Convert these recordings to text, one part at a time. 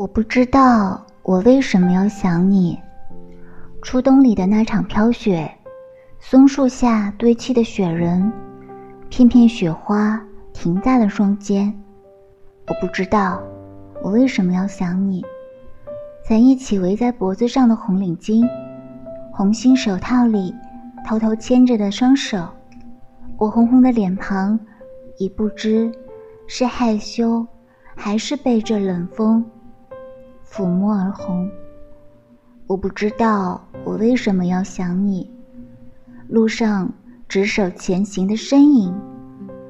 我不知道我为什么要想你。初冬里的那场飘雪，松树下堆砌的雪人，片片雪花停在了双肩。我不知道我为什么要想你。咱一起围在脖子上的红领巾，红心手套里偷偷牵着的双手，我红红的脸庞，已不知是害羞，还是被这冷风。抚摸而红。我不知道我为什么要想你。路上执手前行的身影，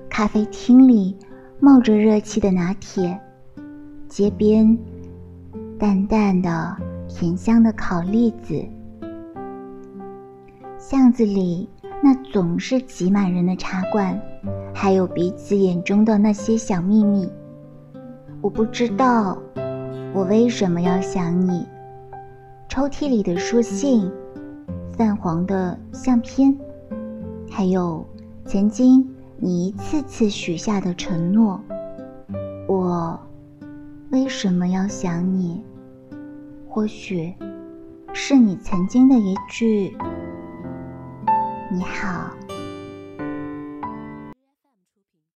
咖啡厅里冒着热气的拿铁，街边淡淡的甜香的烤栗子，巷子里那总是挤满人的茶馆，还有彼此眼中的那些小秘密。我不知道。我为什么要想你？抽屉里的书信，泛黄的相片，还有曾经你一次次许下的承诺。我为什么要想你？或许是你曾经的一句“你好”。